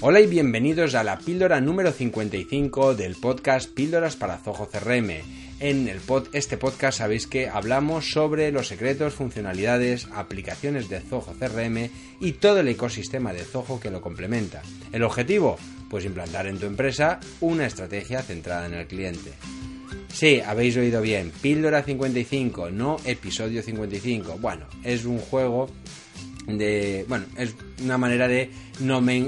Hola y bienvenidos a la píldora número 55 del podcast Píldoras para Zoho CRM. En el pod, este podcast sabéis que hablamos sobre los secretos, funcionalidades, aplicaciones de Zoho CRM y todo el ecosistema de Zoho que lo complementa. El objetivo, pues implantar en tu empresa una estrategia centrada en el cliente. Sí, habéis oído bien, píldora 55, no episodio 55. Bueno, es un juego de bueno es una manera de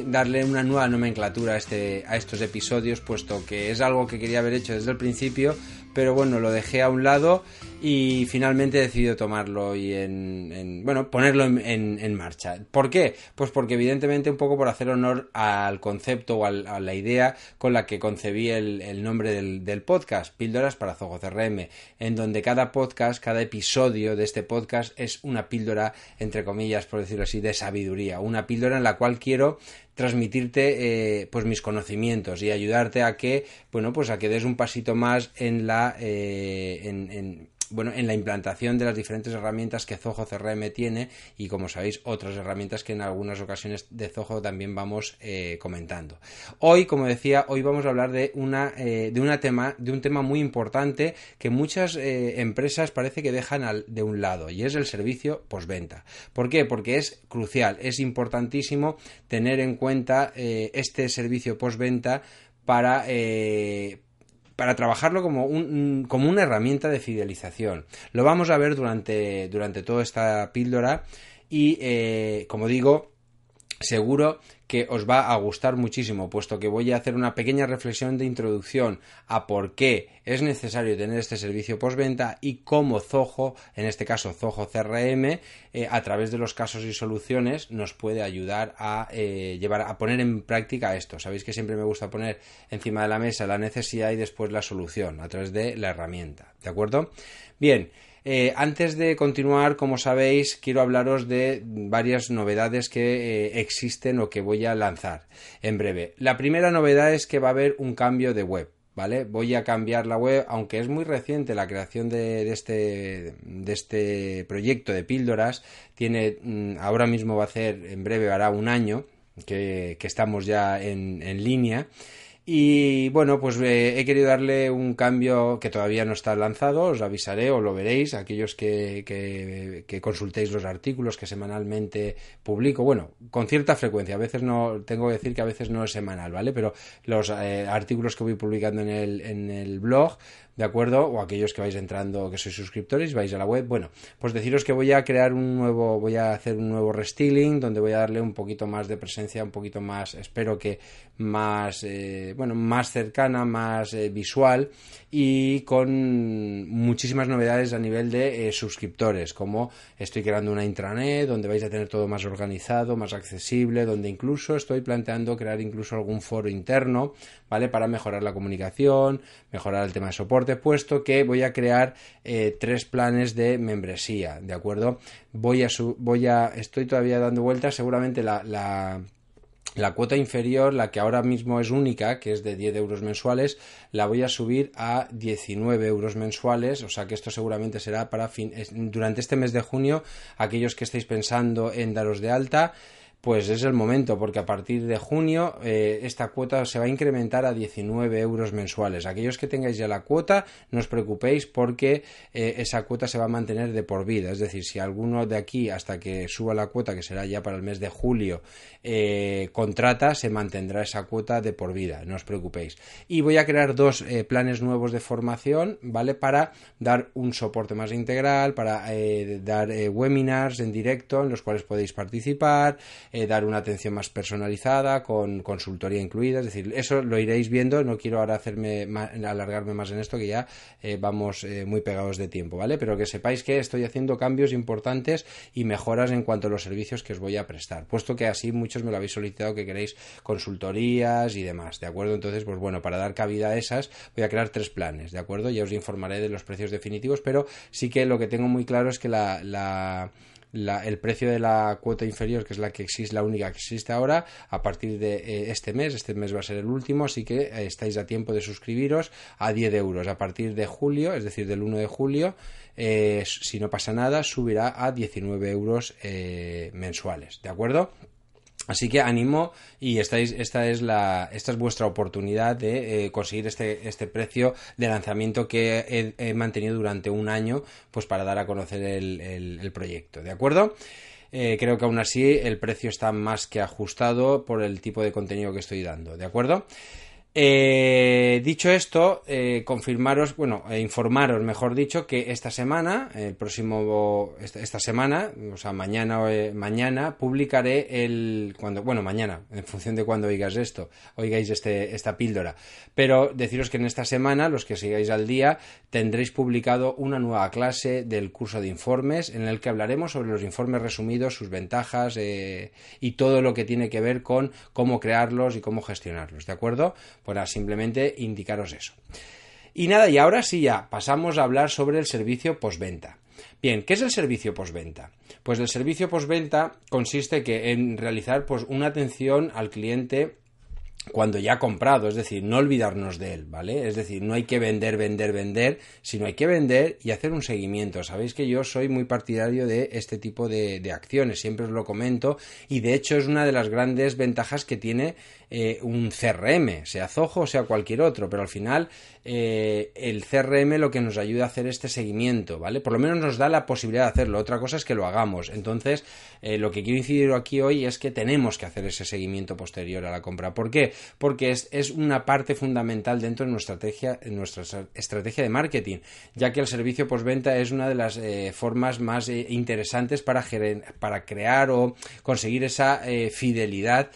darle una nueva nomenclatura a este a estos episodios puesto que es algo que quería haber hecho desde el principio pero bueno lo dejé a un lado y finalmente he decidido tomarlo y en, bueno ponerlo en, marcha ¿por qué? pues porque evidentemente un poco por hacer honor al concepto o a la idea con la que concebí el, nombre del, podcast píldoras para Zoho CRM en donde cada podcast cada episodio de este podcast es una píldora entre comillas por decirlo así de sabiduría una píldora en la cual quiero transmitirte eh, pues mis conocimientos y ayudarte a que bueno pues a que des un pasito más en la eh, en bueno, en la implantación de las diferentes herramientas que Zoho CRM tiene y como sabéis otras herramientas que en algunas ocasiones de Zoho también vamos eh, comentando. Hoy, como decía, hoy vamos a hablar de una eh, de tema de un tema muy importante que muchas eh, empresas parece que dejan de un lado y es el servicio postventa. ¿Por qué? Porque es crucial, es importantísimo tener en cuenta este servicio postventa para para trabajarlo como, un, como una herramienta de fidelización. Lo vamos a ver durante, durante toda esta píldora y, eh, como digo, seguro que os va a gustar muchísimo, puesto que voy a hacer una pequeña reflexión de introducción a por qué es necesario tener este servicio postventa y cómo Zoho, en este caso Zoho CRM, eh, a través de los casos y soluciones nos puede ayudar a eh, llevar a poner en práctica esto. Sabéis que siempre me gusta poner encima de la mesa la necesidad y después la solución a través de la herramienta, ¿de acuerdo? Bien, eh, antes de continuar, como sabéis, quiero hablaros de varias novedades que eh, existen o que voy a lanzar en breve. La primera novedad es que va a haber un cambio de web. ¿Vale? Voy a cambiar la web, aunque es muy reciente la creación de, este, de este proyecto de píldoras. Tiene, mm, ahora mismo va a ser, en breve hará un año que, estamos ya en, en línea. Y bueno, pues eh, he querido darle un cambio que todavía no está lanzado, os avisaré o lo veréis, aquellos que, que, consultéis los artículos que semanalmente publico, bueno, con cierta frecuencia, a veces no, tengo que decir que a veces no es semanal, ¿vale? Pero los eh, artículos que voy publicando en el, en el blog ¿de acuerdo? O aquellos que vais entrando, que sois suscriptores, vais a la web. Bueno, pues deciros que voy a crear un nuevo, voy a hacer un nuevo restyling donde voy a darle un poquito más de presencia, un poquito más, espero que más, eh, bueno, más cercana, más eh, visual y con muchísimas novedades a nivel de eh, suscriptores, como estoy creando una intranet donde vais a tener todo más organizado, más accesible, donde incluso estoy planteando crear incluso algún foro interno, ¿vale? Para mejorar la comunicación, mejorar el tema de soporte puesto que voy a crear eh, tres planes de membresía, ¿de acuerdo? Voy a, voy a, estoy todavía dando vueltas, seguramente la, la la cuota inferior, la que ahora mismo es única, que es de 10 euros mensuales, la voy a subir a 19 euros mensuales, o sea que esto seguramente será para fin, durante este mes de junio, aquellos que estéis pensando en daros de alta, pues es el momento, porque a partir de junio eh, esta cuota se va a incrementar a 19 euros mensuales. Aquellos que tengáis ya la cuota, no os preocupéis porque eh, esa cuota se va a mantener de por vida. Es decir, si alguno de aquí hasta que suba la cuota, que será ya para el mes de julio, eh, contrata, se mantendrá esa cuota de por vida. No os preocupéis. Y voy a crear dos planes nuevos de formación, ¿vale? Para dar un soporte más integral, para dar webinars en directo en los cuales podéis participar eh, dar una atención más personalizada, con consultoría incluida, es decir, eso lo iréis viendo, no quiero ahora hacerme alargarme más en esto, que ya eh, vamos eh, muy pegados de tiempo, ¿vale? Pero que sepáis que estoy haciendo cambios importantes y mejoras en cuanto a los servicios que os voy a prestar, puesto que así muchos me lo habéis solicitado que queréis consultorías y demás, ¿de acuerdo? Entonces, pues bueno, para dar cabida a esas, voy a crear tres planes, ¿de acuerdo? Ya os informaré de los precios definitivos, pero sí que lo que tengo muy claro es que la el precio de la cuota inferior, que es la que existe, la única que existe ahora, a partir de eh, este mes, este mes va a ser el último, así que eh, estáis a tiempo de suscribiros a 10 euros. A partir de julio, es decir, del 1 de julio, eh, si no pasa nada, subirá a 19 euros mensuales, ¿de acuerdo? Así que animo y estáis, esta, es la, esta es vuestra oportunidad de eh, conseguir este, este precio de lanzamiento que he, mantenido durante un año pues para dar a conocer el, proyecto. ¿De acuerdo? Eh, creo que aún así el precio está más que ajustado por el tipo de contenido que estoy dando. ¿De acuerdo? Eh, dicho esto, eh, confirmaros, bueno, eh, informaros, mejor dicho, que esta semana, el próximo, esta, semana, o sea, mañana, mañana, publicaré el, cuando, bueno, mañana, en función de cuando oigáis esto, oigáis este, esta píldora. Pero deciros que en esta semana, los que sigáis al día, tendréis publicado una nueva clase del curso de informes en el que hablaremos sobre los informes resumidos, sus ventajas y todo lo que tiene que ver con cómo crearlos y cómo gestionarlos, ¿de acuerdo? Para simplemente indicaros eso. Y nada, y ahora sí ya pasamos a hablar sobre el servicio postventa. Bien, ¿qué es el servicio postventa? Pues el servicio postventa consiste que en realizar pues una atención al cliente cuando ya ha comprado, es decir, no olvidarnos de él, ¿vale? Es decir, no hay que vender, vender, vender, sino hay que vender y hacer un seguimiento. Sabéis que yo soy muy partidario de este tipo de acciones, siempre os lo comento, y de hecho es una de las grandes ventajas que tiene eh, un CRM, sea Zoho sea cualquier otro, pero al final eh, el CRM lo que nos ayuda a hacer este seguimiento, ¿vale? Por lo menos nos da la posibilidad de hacerlo, otra cosa es que lo hagamos. Entonces, eh, lo que quiero incidir aquí hoy es que tenemos que hacer ese seguimiento posterior a la compra. ¿Por qué? Porque es, es una parte fundamental dentro de nuestra estrategia, nuestra estrategia de marketing, ya que el servicio postventa es una de las formas más interesantes para, para crear o conseguir esa fidelidad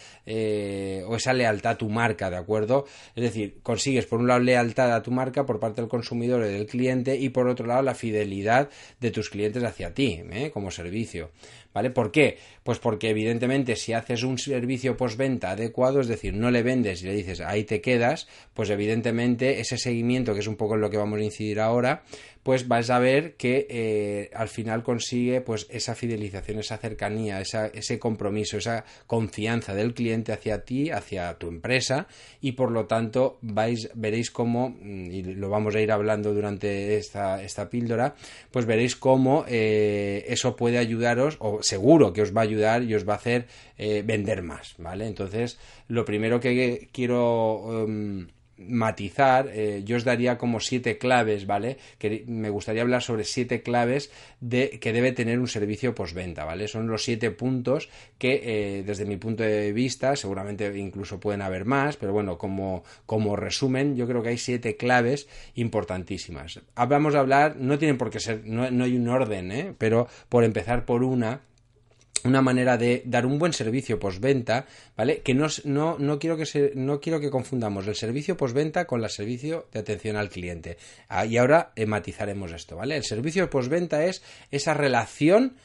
o esa lealtad a tu marca, ¿de acuerdo? Es decir, consigues por un lado lealtad a tu marca por parte del consumidor y del cliente y por otro lado la fidelidad de tus clientes hacia ti, ¿eh? como servicio. ¿Vale? ¿Por qué? Pues porque evidentemente si haces un servicio postventa adecuado, es decir, no le vendes y le dices ahí te quedas, pues evidentemente ese seguimiento, que es un poco en lo que vamos a incidir ahora, pues vais a ver que eh, al final consigue pues esa fidelización, esa cercanía, ese compromiso, esa confianza del cliente hacia ti, hacia tu empresa y por lo tanto vais, veréis cómo, mm, y lo vamos a ir hablando durante esta, esta píldora, pues veréis cómo eh, eso puede ayudaros o seguro que os va a ayudar y os va a hacer eh, vender más, ¿vale? Entonces, lo primero que quiero... Em, matizar, eh, yo os daría como siete claves, ¿vale? Que me gustaría hablar sobre siete claves de que debe tener un servicio postventa, ¿vale? Son los siete puntos que eh, desde mi punto de vista, seguramente incluso pueden haber más, pero bueno, como, como resumen, yo creo que hay siete claves importantísimas. Vamos a hablar, no tienen por qué ser, no, no hay un orden, ¿eh? Pero por empezar por una, una manera de dar un buen servicio postventa, ¿vale? Que no, no, no, quiero que se, no quiero que confundamos el servicio postventa con el servicio de atención al cliente. Ah, y ahora eh, matizaremos esto, ¿vale? El servicio postventa es esa relación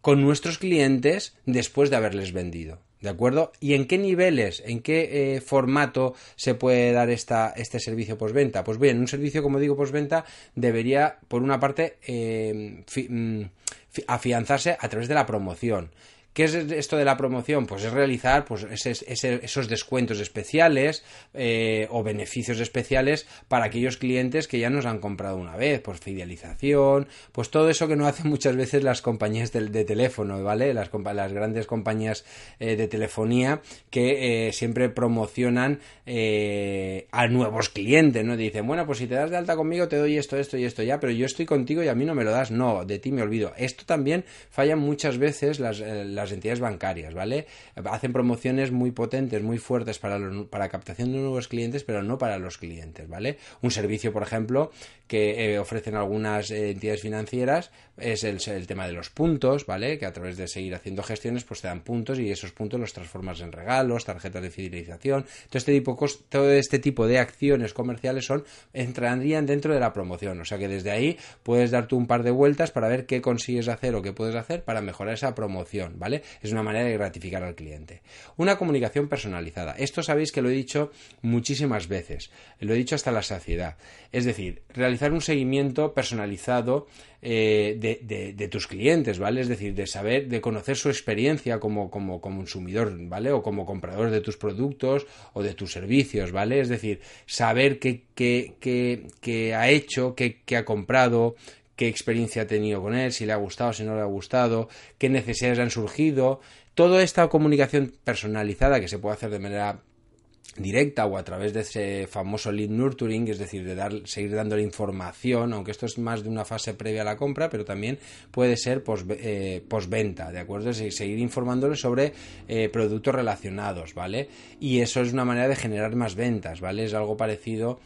con nuestros clientes después de haberles vendido. ¿De acuerdo? ¿Y en qué niveles, en qué eh, formato se puede dar esta, este servicio postventa? Pues bien, un servicio, como digo, postventa debería, por una parte, eh, mm, afianzarse a través de la promoción. ¿Qué es esto de la promoción? Pues es realizar pues, esos descuentos especiales eh, o beneficios especiales para aquellos clientes que ya nos han comprado una vez, por fidelización, pues todo eso que no hacen muchas veces las compañías de, teléfono, ¿vale? Las, las grandes compañías eh, de telefonía que eh, siempre promocionan a nuevos clientes, ¿no? Dicen, bueno, pues si te das de alta conmigo te doy esto, esto y esto ya, pero yo estoy contigo y a mí no me lo das. No, de ti me olvido. Esto también falla muchas veces las las entidades bancarias, ¿vale? Hacen promociones muy potentes, muy fuertes para, para captación de nuevos clientes, pero no para los clientes, ¿vale? Un servicio, por ejemplo, que ofrecen algunas entidades financieras es el, el, tema de los puntos, ¿vale? Que a través de seguir haciendo gestiones, pues te dan puntos y esos puntos los transformas en regalos, tarjetas de fidelización. Todo este tipo, todo este tipo de acciones comerciales son entrarían dentro de la promoción. O sea que desde ahí puedes darte un par de vueltas para ver qué consigues hacer o qué puedes hacer para mejorar esa promoción, ¿vale? Es una manera de gratificar al cliente. Una comunicación personalizada. Esto sabéis que lo he dicho muchísimas veces. Lo he dicho hasta la saciedad. Es decir, realizar un seguimiento personalizado eh, de, tus clientes, ¿vale? Es decir, de saber, de conocer su experiencia como, como, consumidor, ¿vale? O como comprador de tus productos o de tus servicios, ¿vale? Es decir, saber qué, qué, qué, qué ha hecho, qué, qué ha comprado, qué experiencia ha tenido con él, si le ha gustado, si no le ha gustado, qué necesidades han surgido. Toda esta comunicación personalizada que se puede hacer de manera directa o a través de ese famoso lead nurturing, es decir, de dar, seguir dándole información, aunque esto es más de una fase previa a la compra, pero también puede ser eh, postventa, ¿de acuerdo? Es seguir informándole sobre eh, productos relacionados, ¿vale? Y eso es una manera de generar más ventas, ¿vale? Es algo parecido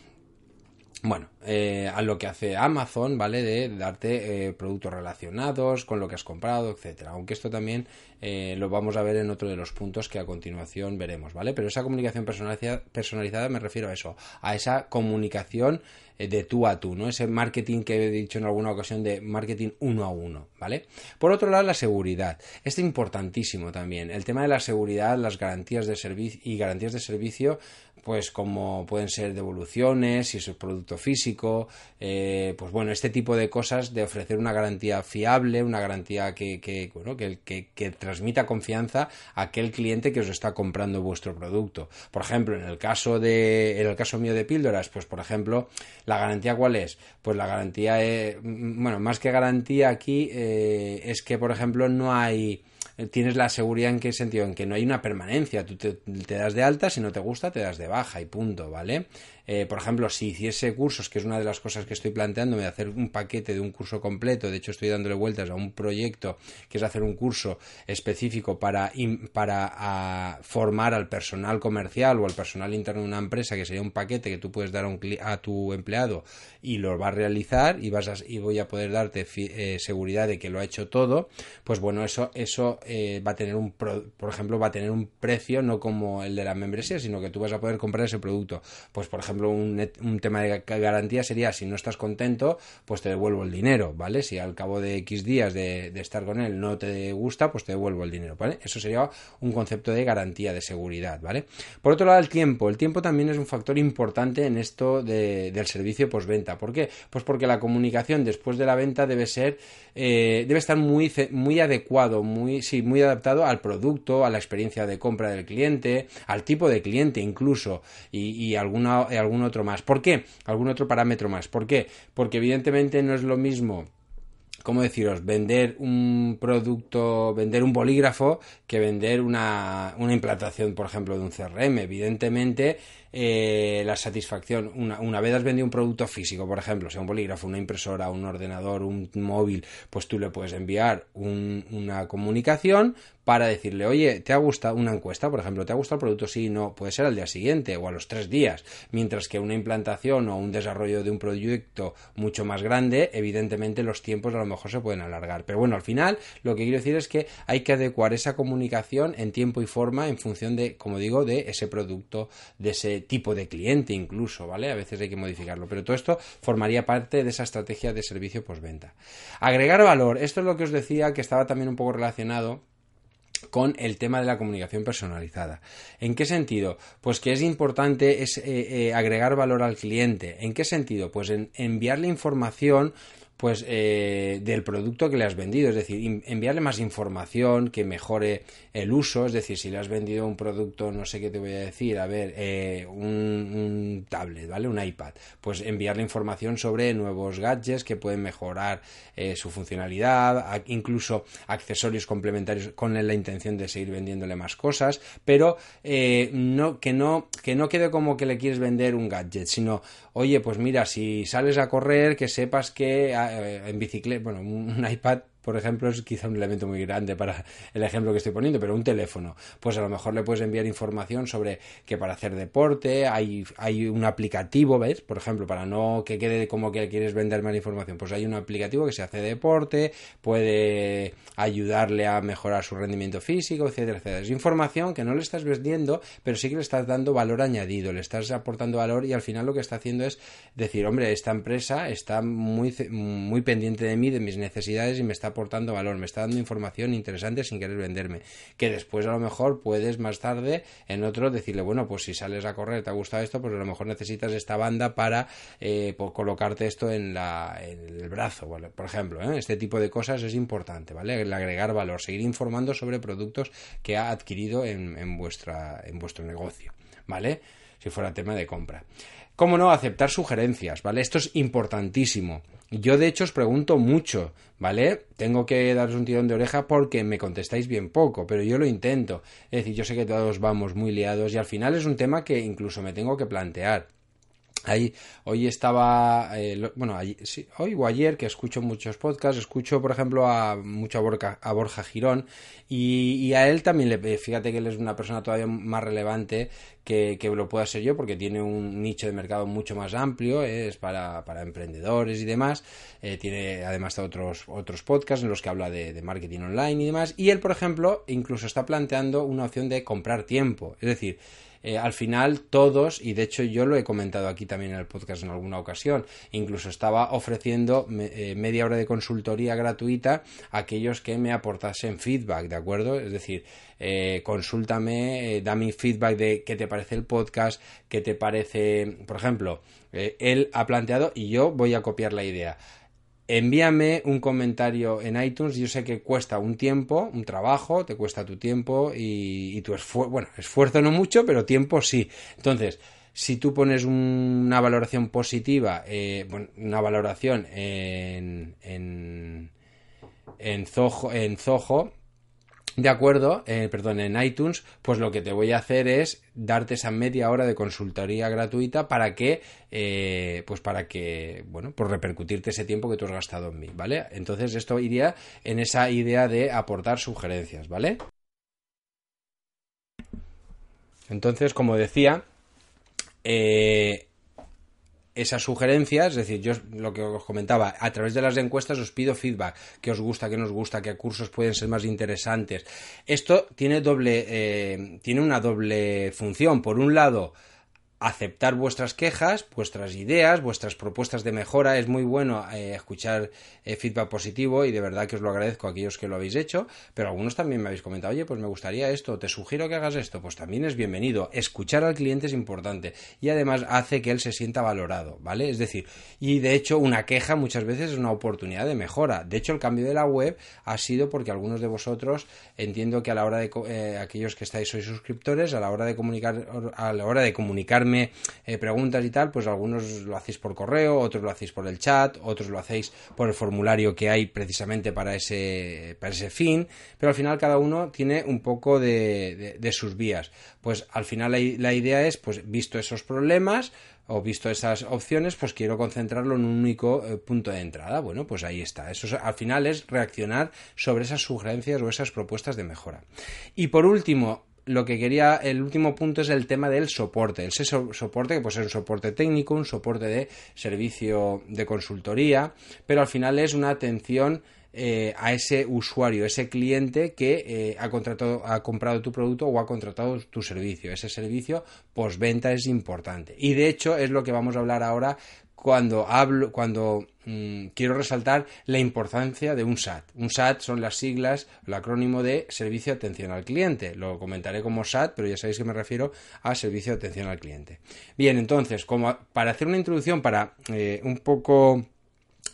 bueno, eh, a lo que hace Amazon, ¿vale? De darte eh, productos relacionados con lo que has comprado, etcétera. Aunque esto también eh, lo vamos a ver en otro de los puntos que a continuación veremos, ¿vale? Pero esa comunicación personalizada me refiero a eso, a esa comunicación de tú a tú, ¿no? Ese marketing que he dicho en alguna ocasión de marketing uno a uno, ¿vale? Por otro lado, la seguridad. Esto es importantísimo también. El tema de la seguridad, las garantías de servicio y garantías de servicio pues como pueden ser devoluciones, si es un producto físico, eh, pues bueno, este tipo de cosas de ofrecer una garantía fiable, una garantía que, que bueno, que, que, transmita confianza a aquel cliente que os está comprando vuestro producto. Por ejemplo, en el caso de, en el caso mío de píldoras, pues por ejemplo, la garantía cuál es? Pues la garantía, es, bueno, más que garantía aquí eh, es que por ejemplo no hay eh, tienes la seguridad en qué sentido, en que no hay una permanencia, tú te, te, das de alta, si no te gusta te das de baja y punto, ¿vale? Eh, por ejemplo, si hiciese cursos, que es una de las cosas que estoy planteando, de hacer un paquete de un curso completo, de hecho estoy dándole vueltas a un proyecto que es hacer un curso específico para, para formar al personal comercial o al personal interno de una empresa, que sería un paquete que tú puedes dar a, un, a tu empleado y lo va a realizar y, vas y voy a poder darte eh, seguridad de que lo ha hecho todo, pues bueno, eso, eso eh, va a tener un, por ejemplo, va a tener un precio no como el de la membresía, sino que tú vas a poder comprar ese producto. Pues por ejemplo, un, tema de garantía sería si no estás contento, pues te devuelvo el dinero, ¿vale? Si al cabo de X días de, estar con él no te gusta, pues te devuelvo el dinero, ¿vale? Eso sería un concepto de garantía de seguridad, ¿vale? Por otro lado, el tiempo. El tiempo también es un factor importante en esto del servicio postventa. ¿Por qué? Pues porque la comunicación después de la venta debe ser, eh, debe estar muy, muy adecuado, muy, sí, muy adaptado al producto, a la experiencia de compra del cliente, al tipo de cliente incluso, y, alguna, algún otro más. ¿Por qué? Algún otro parámetro más. ¿Por qué? Porque evidentemente no es lo mismo ¿cómo deciros? Vender un producto, vender un bolígrafo que vender una, una implantación, por ejemplo, de un CRM. Evidentemente, eh, la satisfacción. Una, una, vez has vendido un producto físico, por ejemplo, sea un bolígrafo, una impresora, un ordenador, un móvil, pues tú le puedes enviar una comunicación para decirle, oye, ¿te ha gustado una encuesta, por ejemplo? ¿Te ha gustado el producto? Sí, no, puede ser al día siguiente o a los tres días. Mientras que una implantación o un desarrollo de un proyecto mucho más grande, evidentemente los tiempos a lo mejor se pueden alargar. Pero bueno, al final lo que quiero decir es que hay que adecuar esa comunicación en tiempo y forma en función de, como digo, de ese producto, de ese tipo de cliente incluso, ¿vale? A veces hay que modificarlo, pero todo esto formaría parte de esa estrategia de servicio postventa. Agregar valor, esto es lo que os decía que estaba también un poco relacionado con el tema de la comunicación personalizada. ¿En qué sentido? Pues que es importante es, eh, eh, agregar valor al cliente. ¿En qué sentido? Pues en enviarle información pues eh, del producto que le has vendido, es decir, enviarle más información que mejore el uso, es decir, si le has vendido un producto, no sé qué te voy a decir, a ver, eh, un, tablet, ¿vale? Un iPad, pues enviarle información sobre nuevos gadgets que pueden mejorar eh, su funcionalidad, incluso accesorios complementarios con la intención de seguir vendiéndole más cosas, pero no, que no, que no quede como que le quieres vender un gadget, sino, oye, pues mira, si sales a correr, que sepas que en bicicleta, bueno, un, iPad por ejemplo, es quizá un elemento muy grande para el ejemplo que estoy poniendo, pero un teléfono, pues a lo mejor le puedes enviar información sobre que para hacer deporte hay, hay un aplicativo, ¿ves? Por ejemplo, para no que quede como que quieres vender más información, pues hay un aplicativo que se hace deporte, puede ayudarle a mejorar su rendimiento físico, etcétera, etcétera. Es información que no le estás vendiendo, pero sí que le estás dando valor añadido, le estás aportando valor y al final lo que está haciendo es decir, hombre, esta empresa está muy, muy pendiente de mí, de mis necesidades y me está aportando valor, me está dando información interesante sin querer venderme. Que después a lo mejor puedes más tarde en otro decirle, bueno, pues si sales a correr, te ha gustado esto, pues a lo mejor necesitas esta banda para eh, colocarte esto en, la, en el brazo, por ejemplo. ¿eh? Este tipo de cosas es importante, ¿vale? El agregar valor, seguir informando sobre productos que ha adquirido en, en, vuestra, en vuestro negocio, ¿vale? Si fuera tema de compra. ¿Cómo no? Aceptar sugerencias, ¿vale? Esto es importantísimo. Yo, de hecho, os pregunto mucho, ¿vale? Tengo que daros un tirón de oreja porque me contestáis bien poco, pero yo lo intento. Es decir, yo sé que todos vamos muy liados y al final es un tema que incluso me tengo que plantear. Ahí, hoy estaba, eh, bueno, hoy o ayer que escucho muchos podcasts, escucho por ejemplo a mucho a Borja, a Borja Girón y, a él también le, fíjate que él es una persona todavía más relevante que, que lo pueda ser yo porque tiene un nicho de mercado mucho más amplio, eh, es para, para, emprendedores y demás, eh, tiene además otros, otros podcasts en los que habla de marketing online y demás y él por ejemplo incluso está planteando una opción de comprar tiempo, es decir, eh, al final todos, y de hecho yo lo he comentado aquí también en el podcast en alguna ocasión, incluso estaba ofreciendo eh, media hora de consultoría gratuita a aquellos que me aportasen feedback, ¿de acuerdo? Es decir, eh, consúltame, dame feedback de qué te parece el podcast, qué te parece, por ejemplo, él ha planteado y yo voy a copiar la idea envíame un comentario en iTunes. Yo sé que cuesta un tiempo, un trabajo, te cuesta tu tiempo y, tu esfuerzo. Bueno, esfuerzo no mucho, pero tiempo sí. Entonces, si tú pones una valoración positiva, eh, una valoración en, en, en, Zoho, en Zoho de acuerdo, eh, perdón, en iTunes, pues lo que te voy a hacer es darte esa media hora de consultoría gratuita para que, eh, pues para que, bueno, por repercutirte ese tiempo que tú has gastado en mí, ¿vale? Entonces esto iría en esa idea de aportar sugerencias, ¿vale? Entonces, como decía, eh, esas sugerencias, es decir, yo lo que os comentaba, a través de las encuestas os pido feedback, qué os gusta, qué nos gusta, qué cursos pueden ser más interesantes. Esto tiene doble, eh, tiene una doble función. Por un lado, aceptar vuestras quejas, vuestras ideas, vuestras propuestas de mejora. Es muy bueno eh, escuchar eh, feedback positivo y de verdad que os lo agradezco a aquellos que lo habéis hecho, pero algunos también me habéis comentado, oye, pues me gustaría esto, te sugiero que hagas esto, pues también es bienvenido. Escuchar al cliente es importante y además hace que él se sienta valorado, ¿vale? Es decir, y de hecho una queja muchas veces es una oportunidad de mejora. De hecho, el cambio de la web ha sido porque algunos de vosotros entiendo que a la hora de eh, aquellos que estáis sois suscriptores, a la hora de comunicar a la hora de comunicarme eh, preguntas y tal, pues algunos lo hacéis por correo, otros lo hacéis por el chat, otros lo hacéis por el formulario que hay precisamente para ese, para ese fin, pero al final cada uno tiene un poco de, sus vías. Pues al final la, idea es, pues visto esos problemas, o visto esas opciones, pues quiero concentrarlo en un único eh, punto de entrada. Bueno, pues ahí está. Eso al final es reaccionar sobre esas sugerencias o esas propuestas de mejora. Y por último, lo que quería, el último punto es el tema del soporte. Ese soporte que puede ser un soporte técnico, un soporte de servicio de consultoría, pero al final es una atención eh, a ese usuario, ese cliente que eh, ha contratado, ha comprado tu producto o ha contratado tu servicio. Ese servicio postventa es importante. Y de hecho es lo que vamos a hablar ahora cuando hablo, cuando mm, quiero resaltar la importancia de un SAT. Un SAT son las siglas, el acrónimo de Servicio de Atención al Cliente. Lo comentaré como SAT, pero ya sabéis que me refiero a Servicio de Atención al Cliente. Bien, entonces, como para hacer una introducción, para eh, un poco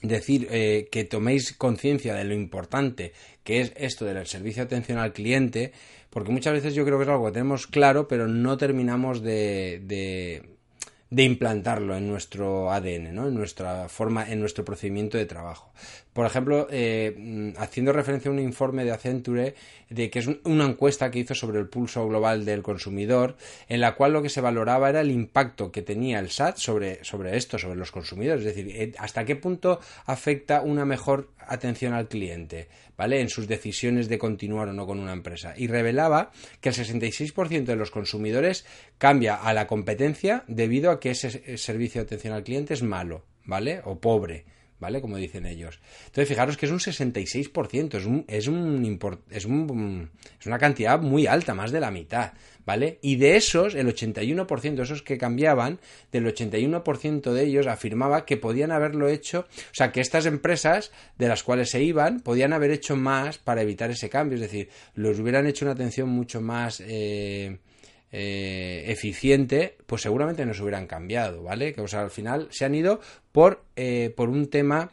decir eh, que toméis conciencia de lo importante que es esto del servicio de atención al cliente, porque muchas veces yo creo que es algo que tenemos claro, pero no terminamos de de implantarlo en nuestro ADN, ¿no? en nuestra forma, en nuestro procedimiento de trabajo. Por ejemplo, eh, mm, haciendo referencia a un informe de Accenture, de que es una encuesta que hizo sobre el pulso global del consumidor, en la cual lo que se valoraba era el impacto que tenía el SAT sobre, sobre esto, sobre los consumidores. Es decir, eh, hasta qué punto afecta una mejor atención al cliente, ¿vale? En sus decisiones de continuar o no con una empresa. Y revelaba que el 66% de los consumidores cambia a la competencia debido a que ese servicio de atención al cliente es malo, ¿vale? O pobre. ¿vale? Como dicen ellos. Entonces, fijaros que es un 66%, es, un, es, un, es, un, es una cantidad muy alta, más de la mitad, ¿vale? Y de esos, el 81%, esos que cambiaban, del 81% de ellos afirmaba que podían haberlo hecho, o sea, que estas empresas de las cuales se iban podían haber hecho más para evitar ese cambio, es decir, los hubieran hecho una atención mucho más... Eh, eh, eficiente, pues seguramente no se hubieran cambiado, ¿vale? Que o sea, al final se han ido por, eh, por un tema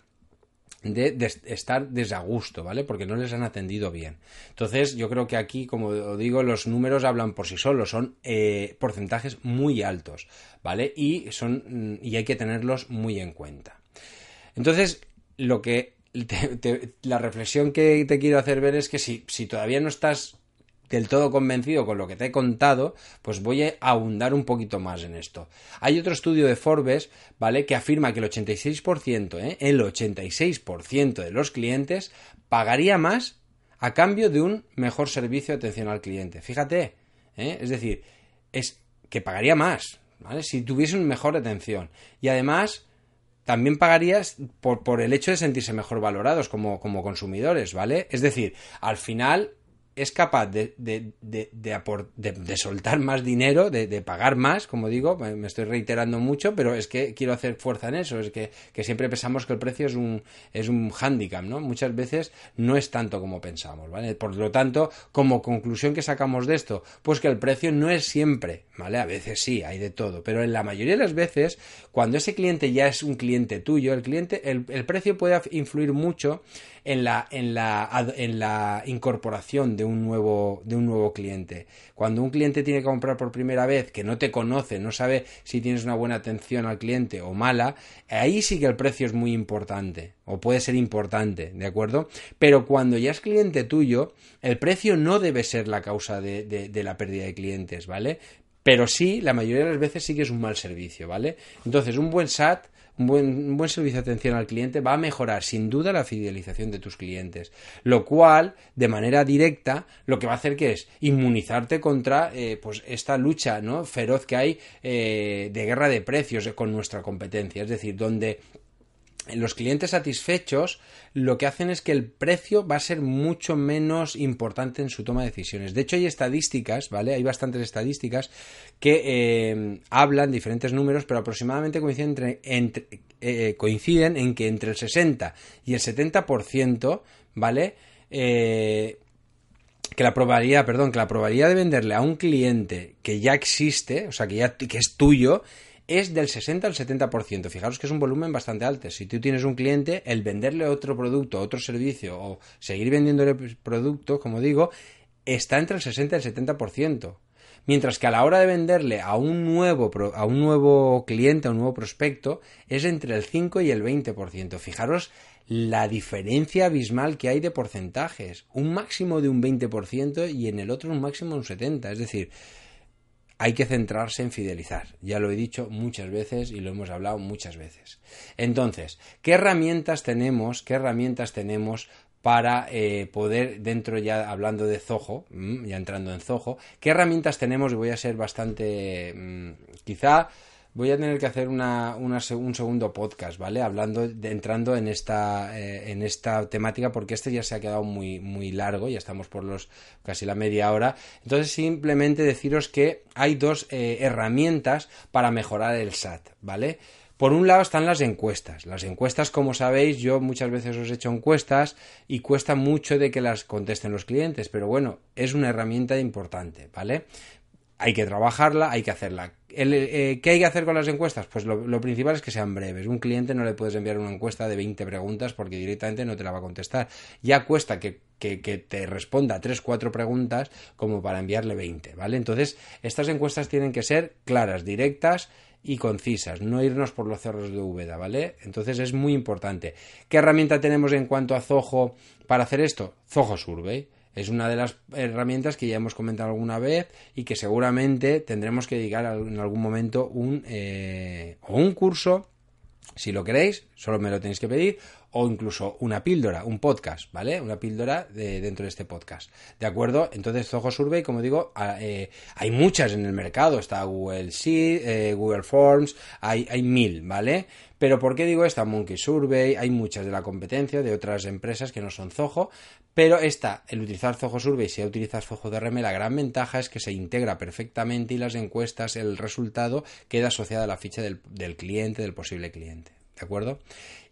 de, estar desagusto, ¿vale? Porque no les han atendido bien. Entonces, yo creo que aquí, como digo, los números hablan por sí solos, son eh, porcentajes muy altos, ¿vale? Y son y hay que tenerlos muy en cuenta. Entonces, lo que la reflexión que te quiero hacer ver es que si, si todavía no estás del todo convencido con lo que te he contado, pues voy a ahondar un poquito más en esto. Hay otro estudio de Forbes, ¿vale? Que afirma que el 86%, ¿eh? el 86% de los clientes pagaría más a cambio de un mejor servicio de atención al cliente. Fíjate, ¿eh? es decir, es que pagaría más, ¿vale? Si tuviese una mejor atención. Y además, también pagarías por, por, el hecho de sentirse mejor valorados como, como consumidores, ¿vale? Es decir, al final es capaz de, de, de, de soltar más dinero, de, pagar más, como digo, me estoy reiterando mucho, pero es que quiero hacer fuerza en eso, es que, que siempre pensamos que el precio es un, es un hándicap, ¿no? Muchas veces no es tanto como pensamos, ¿vale? Por lo tanto, como conclusión que sacamos de esto, pues que el precio no es siempre, ¿vale? A veces sí, hay de todo, pero en la mayoría de las veces, cuando ese cliente ya es un cliente tuyo, el cliente, el, el precio puede influir mucho en la, en la, en la incorporación de un, nuevo, de un nuevo cliente. Cuando un cliente tiene que comprar por primera vez, que no te conoce, no sabe si tienes una buena atención al cliente o mala, ahí sí que el precio es muy importante, o puede ser importante, ¿de acuerdo? Pero cuando ya es cliente tuyo, el precio no debe ser la causa de, de la pérdida de clientes, ¿vale? Pero sí, la mayoría de las veces sí que es un mal servicio, ¿vale? Entonces, un buen SAT un buen, servicio de atención al cliente va a mejorar sin duda la fidelización de tus clientes, lo cual de manera directa lo que va a hacer que es inmunizarte contra eh, pues esta lucha ¿no? feroz que hay eh, de guerra de precios con nuestra competencia, es decir, donde los clientes satisfechos lo que hacen es que el precio va a ser mucho menos importante en su toma de decisiones. De hecho, hay estadísticas, ¿vale? Hay bastantes estadísticas que eh, hablan diferentes números, pero aproximadamente coinciden, entre, eh, coinciden en que entre el 60 y el 70%, ¿vale? Eh, que la probabilidad, perdón, que la probabilidad de venderle a un cliente que ya existe, o sea, que ya que es tuyo, es del 60 al 70%. Fijaros que es un volumen bastante alto. Si tú tienes un cliente, el venderle otro producto, otro servicio o seguir vendiéndole producto, como digo, está entre el 60 y el 70%. Mientras que a la hora de venderle a un nuevo, a un nuevo cliente, a un nuevo prospecto, es entre el 5 y el 20%. Fijaros la diferencia abismal que hay de porcentajes. Un máximo de un 20% y en el otro un máximo de un 70%. Es decir, hay que centrarse en fidelizar. Ya lo he dicho muchas veces y lo hemos hablado muchas veces. Entonces, ¿qué herramientas tenemos? ¿Qué herramientas tenemos para eh, poder, dentro ya hablando de Zoho, mm, ya entrando en Zoho, qué herramientas tenemos? Y voy a ser bastante, mm, quizá voy a tener que hacer una, un segundo podcast, ¿vale? Hablando, entrando en esta, eh, en esta temática, porque este ya se ha quedado muy, muy largo, ya estamos por los casi la media hora. Entonces, simplemente deciros que hay dos eh, herramientas para mejorar el SAT, ¿vale? Por un lado están las encuestas. Las encuestas, como sabéis, yo muchas veces os he hecho encuestas y cuesta mucho de que las contesten los clientes, pero bueno, es una herramienta importante, ¿vale? Hay que trabajarla, hay que hacerla. Eh, ¿Qué hay que hacer con las encuestas? Pues lo, principal es que sean breves. Un cliente no le puedes enviar una encuesta de 20 preguntas porque directamente no te la va a contestar. Ya cuesta que te responda 3, 4 preguntas como para enviarle 20, ¿vale? Entonces, estas encuestas tienen que ser claras, directas y concisas, no irnos por los cerros de Úbeda, ¿vale? Entonces es muy importante. ¿Qué herramienta tenemos en cuanto a Zoho para hacer esto? Zoho Survey. Es una de las herramientas que ya hemos comentado alguna vez y que seguramente tendremos que dedicar en algún momento un, eh, o un curso, si lo queréis, solo me lo tenéis que pedir, o incluso una píldora, un podcast, ¿vale? Una píldora de, dentro de este podcast. ¿De acuerdo? Entonces, Zoho Survey, como digo, eh, hay muchas en el mercado. Está Google Sheet, eh, Google Forms, hay, hay mil, ¿vale? Pero ¿por qué digo esta? Monkey Survey, hay muchas de la competencia de otras empresas que no son Zoho, pero esta, el utilizar Zoho Survey, si utilizas Zoho DRM, la gran ventaja es que se integra perfectamente y las encuestas, el resultado queda asociado a la ficha del, del cliente, del posible cliente. ¿De acuerdo?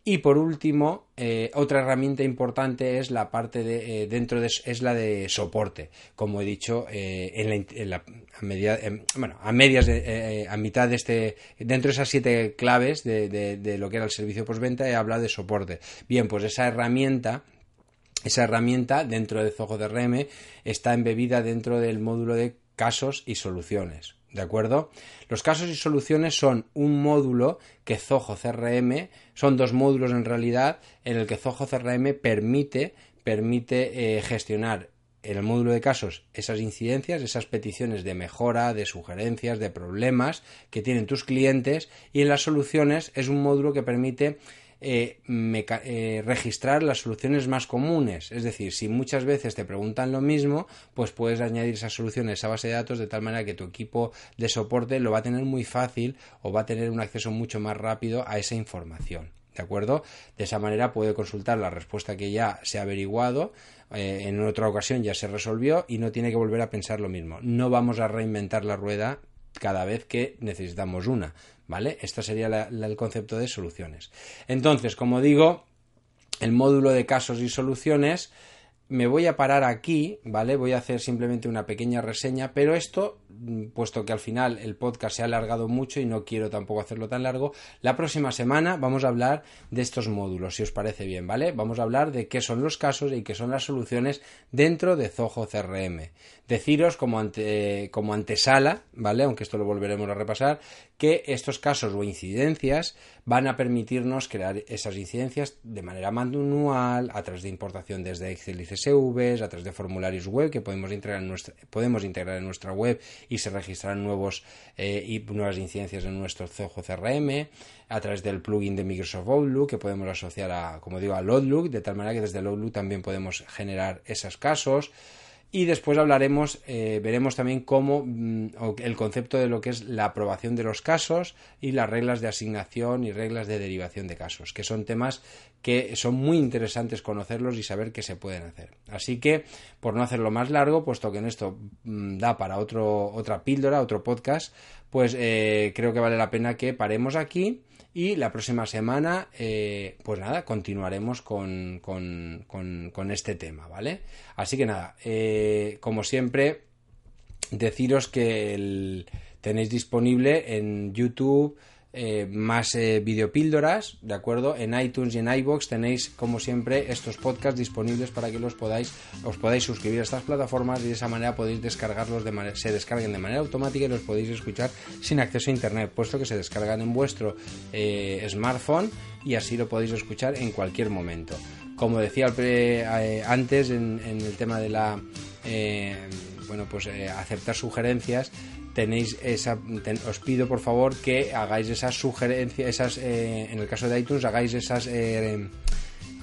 Y por último, eh, otra herramienta importante es la parte de eh, dentro de es la de soporte, como he dicho eh, en, la, a, media, bueno a medias de, a mitad de este dentro de esas siete claves de, de, lo que era el servicio postventa he hablado de soporte. Bien, pues esa herramienta esa herramienta dentro de Zoho DRM está embebida dentro del módulo de casos y soluciones. ¿De acuerdo? Los casos y soluciones son un módulo que Zoho CRM, son dos módulos en realidad, en el que Zoho CRM permite, permite eh, gestionar en el módulo de casos esas incidencias, esas peticiones de mejora, de sugerencias, de problemas que tienen tus clientes y en las soluciones es un módulo que permite eh, eh, registrar las soluciones más comunes. Es decir, si muchas veces te preguntan lo mismo, pues puedes añadir esas soluciones a base de datos de tal manera que tu equipo de soporte lo va a tener muy fácil o va a tener un acceso mucho más rápido a esa información. ¿De acuerdo? De esa manera puede consultar la respuesta que ya se ha averiguado, eh, en otra ocasión ya se resolvió y no tiene que volver a pensar lo mismo. No vamos a reinventar la rueda cada vez que necesitamos una, ¿vale? Este sería el concepto de soluciones. Entonces, como digo, el módulo de casos y soluciones me voy a parar aquí, ¿vale? Voy a hacer simplemente una pequeña reseña, pero esto, mm, puesto que al final el podcast se ha alargado mucho y no quiero tampoco hacerlo tan largo, la próxima semana vamos a hablar de estos módulos, si os parece bien, ¿vale? Vamos a hablar de qué son los casos y qué son las soluciones dentro de Zoho CRM. Deciros como, ante, como antesala, ¿vale? Aunque esto lo volveremos a repasar, que estos casos o incidencias van a permitirnos crear esas incidencias de manera manual, a través de importación desde Excel y CSV, a través de formularios web que podemos integrar en nuestra, podemos integrar en nuestra web y se registrarán nuevos eh, y nuevas incidencias en nuestro CRM, a través del plugin de Microsoft Outlook que podemos asociar a, como digo, al Outlook, de tal manera que desde el Outlook también podemos generar esos casos. Y después hablaremos, eh, veremos también cómo mm, el concepto de lo que es la aprobación de los casos y las reglas de asignación y reglas de derivación de casos, que son temas que son muy interesantes conocerlos y saber qué se pueden hacer. Así que, por no hacerlo más largo, puesto que en esto mm, da para otro, otra píldora, otro podcast, pues eh, creo que vale la pena que paremos aquí y la próxima semana, eh, pues nada, continuaremos con, con, este tema, ¿vale? Así que nada, eh, como siempre, deciros que tenéis disponible en YouTube eh, más eh, videopíldoras, ¿de acuerdo? En iTunes y en iBox tenéis, como siempre, estos podcasts disponibles para que los podáis, os podáis suscribir a estas plataformas y de esa manera podéis descargarlos de manera, se descarguen de manera automática y los podéis escuchar sin acceso a internet, puesto que se descargan en vuestro eh, smartphone y así lo podéis escuchar en cualquier momento. Como decía antes en, el tema de la bueno pues aceptar sugerencias tenéis esa, os pido por favor que hagáis esas sugerencias, esas, eh, en el caso de iTunes, hagáis esas eh,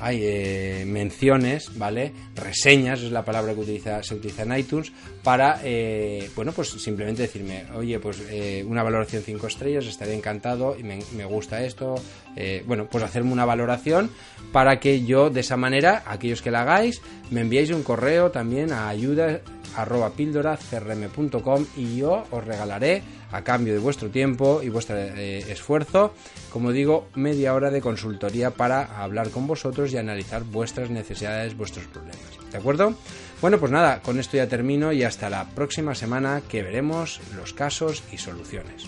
hay eh, menciones, ¿vale? Reseñas es la palabra que utiliza, se utiliza en iTunes para, eh, bueno, pues simplemente decirme, oye, pues eh, una valoración 5 estrellas, estaría encantado y me, gusta esto. bueno, pues hacerme una valoración para que yo de esa manera, aquellos que la hagáis, me enviéis un correo también a ayuda arroba y yo os regalaré a cambio de vuestro tiempo y vuestro eh, esfuerzo, como digo, media hora de consultoría para hablar con vosotros y analizar vuestras necesidades, vuestros problemas. ¿De acuerdo? Bueno, pues nada, con esto ya termino y hasta la próxima semana que veremos los casos y soluciones.